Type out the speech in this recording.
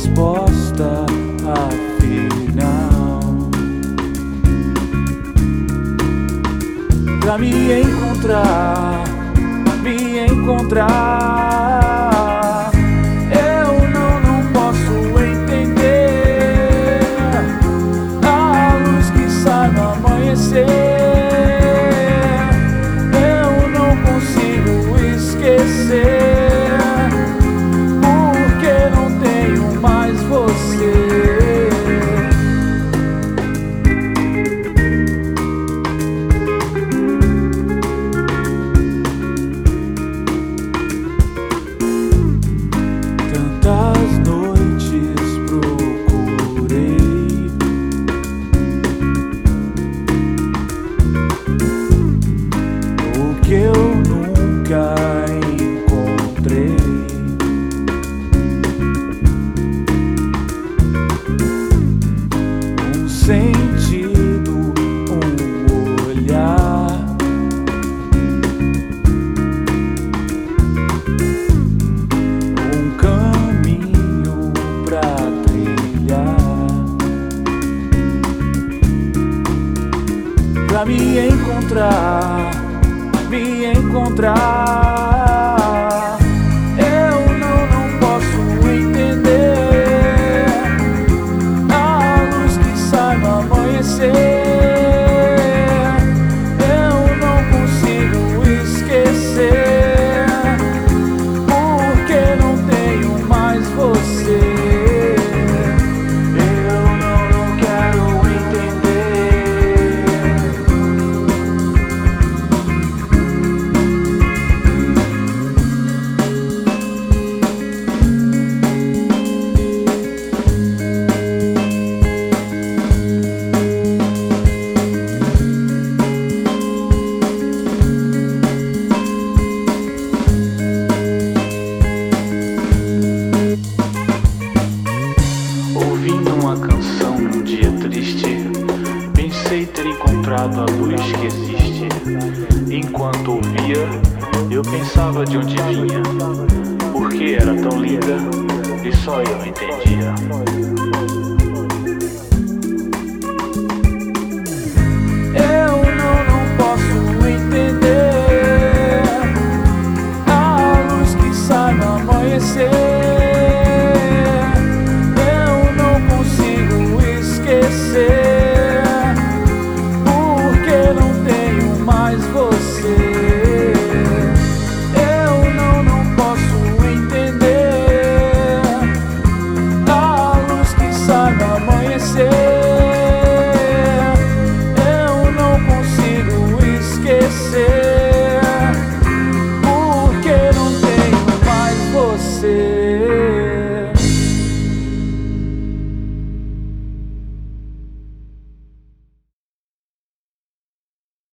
resposta, afinal. Pra me encontrar, me encontrar. Sentido, um olhar. um caminho pra trilhar pra me encontrar, me encontrar. Amanhecer. Encontrado a luz que existe. Enquanto ouvia, eu pensava de onde vinha, porque era tão linda e só eu entendia.